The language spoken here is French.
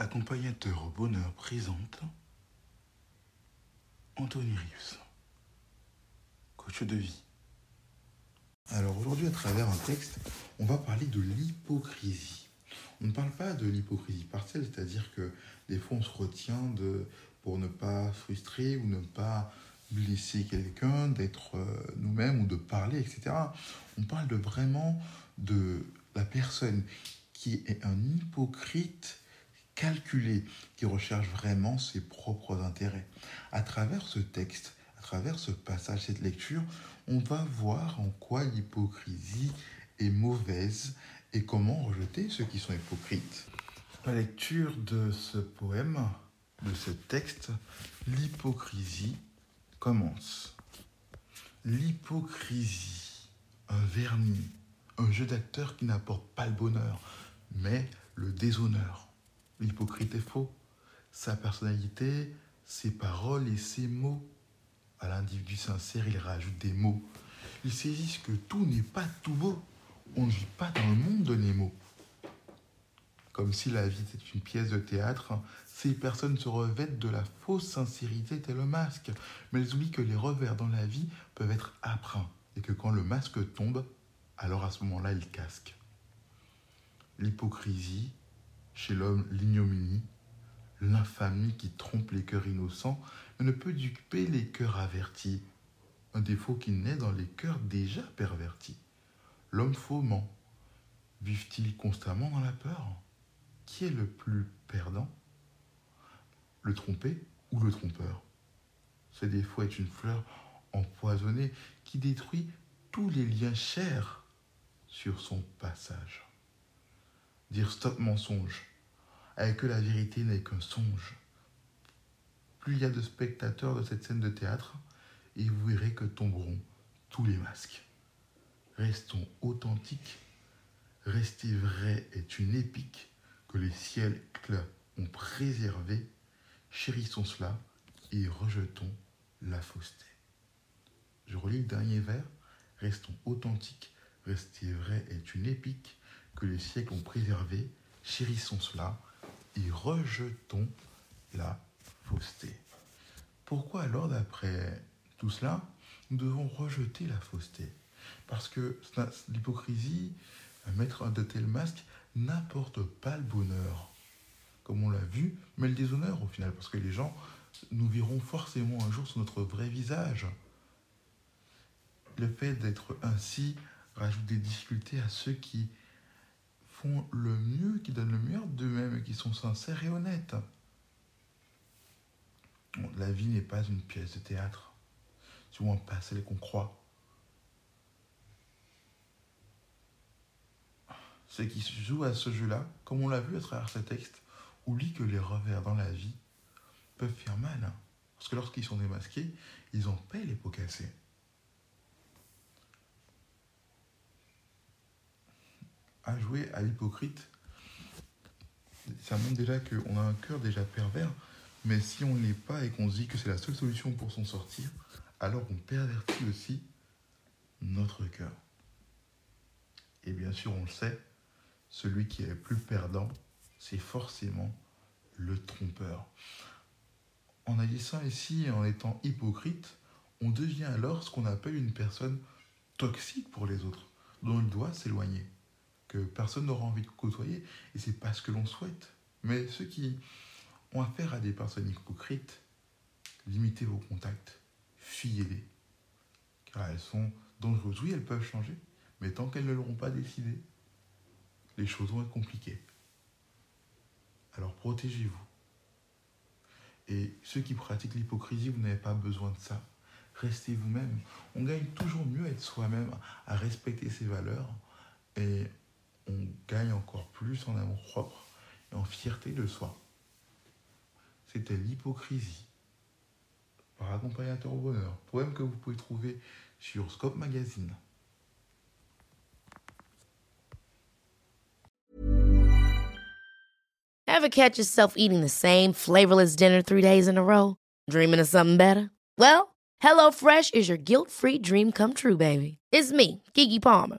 Accompagnateur au bonheur présente Anthony Rius, coach de vie. Alors aujourd'hui, à travers un texte, on va parler de l'hypocrisie. On ne parle pas de l'hypocrisie partielle, c'est-à-dire que des fois on se retient de, pour ne pas frustrer ou ne pas blesser quelqu'un, d'être euh, nous-mêmes ou de parler, etc. On parle de vraiment de la personne qui est un hypocrite calculé, qui recherche vraiment ses propres intérêts. À travers ce texte, à travers ce passage, cette lecture, on va voir en quoi l'hypocrisie est mauvaise et comment rejeter ceux qui sont hypocrites. La lecture de ce poème, de ce texte, l'hypocrisie commence. L'hypocrisie, un vernis, un jeu d'acteur qui n'apporte pas le bonheur, mais le déshonneur. L'hypocrite est faux. Sa personnalité, ses paroles et ses mots. À l'individu sincère, il rajoute des mots. Ils saisissent que tout n'est pas tout beau. On ne vit pas dans le monde de Nemo. Comme si la vie était une pièce de théâtre, ces personnes se revêtent de la fausse sincérité tel le masque. Mais elles oublient que les revers dans la vie peuvent être âpres et que quand le masque tombe, alors à ce moment-là, il casque. L'hypocrisie, chez l'homme l'ignominie, l'infamie qui trompe les cœurs innocents, ne peut duper les cœurs avertis, un défaut qui naît dans les cœurs déjà pervertis. L'homme faux ment. Vive-t-il constamment dans la peur? Qui est le plus perdant? Le trompé ou le trompeur? Ce défaut est une fleur empoisonnée qui détruit tous les liens chers sur son passage. Dire stop mensonge, avec que la vérité n'est qu'un songe. Plus il y a de spectateurs de cette scène de théâtre, et vous verrez que tomberont tous les masques. Restons authentiques. Rester vrai est une épique que les clairs ont préservée. Chérissons cela et rejetons la fausseté. Je relis le dernier vers. Restons authentiques. Rester vrai est une épique que les siècles ont préservée. Chérissons cela et rejetons la fausseté. Pourquoi alors, d'après tout cela, nous devons rejeter la fausseté? Parce que l'hypocrisie, mettre de tels masques, n'apporte pas le bonheur, comme on l'a vu, mais le déshonneur au final, parce que les gens nous verront forcément un jour sur notre vrai visage. Le fait d'être ainsi rajoute des difficultés à ceux qui font le mieux, qui donnent le meilleur d'eux-mêmes et qui sont sincères et honnêtes. la vie n'est pas une pièce de théâtre, souvent pas celle qu'on croit. Ceux qui jouent à ce jeu-là, comme on l'a vu à travers ce texte, oublient que les revers dans la vie peuvent faire mal. Parce que lorsqu'ils sont démasqués, ils en paient les pots cassés. À jouer à l'hypocrite, ça montre déjà qu'on a un cœur déjà pervers, mais si on ne l'est pas et qu'on se dit que c'est la seule solution pour s'en sortir, alors on pervertit aussi notre cœur. Et bien sûr, on le sait, celui qui est le plus perdant, c'est forcément le trompeur. En agissant ici, en étant hypocrite, on devient alors ce qu'on appelle une personne toxique pour les autres, dont il doit s'éloigner, que personne n'aura envie de côtoyer, et c'est pas ce que l'on souhaite. Mais ceux qui ont affaire à des personnes hypocrites, limitez vos contacts, fuyez-les, car elles sont dangereuses. Oui, elles peuvent changer, mais tant qu'elles ne l'auront pas décidé, les choses vont être compliquées. Alors protégez-vous. Et ceux qui pratiquent l'hypocrisie, vous n'avez pas besoin de ça. Restez vous-même. On gagne toujours mieux à être soi-même, à respecter ses valeurs. Et on gagne encore plus en amour propre et en fierté de soi. C'était l'hypocrisie par accompagnateur au bonheur. Poème que vous pouvez trouver sur Scope Magazine. Ever catch yourself eating the same flavorless dinner three days in a row? Dreaming of something better? Well, HelloFresh is your guilt-free dream come true, baby. It's me, Kiki Palmer.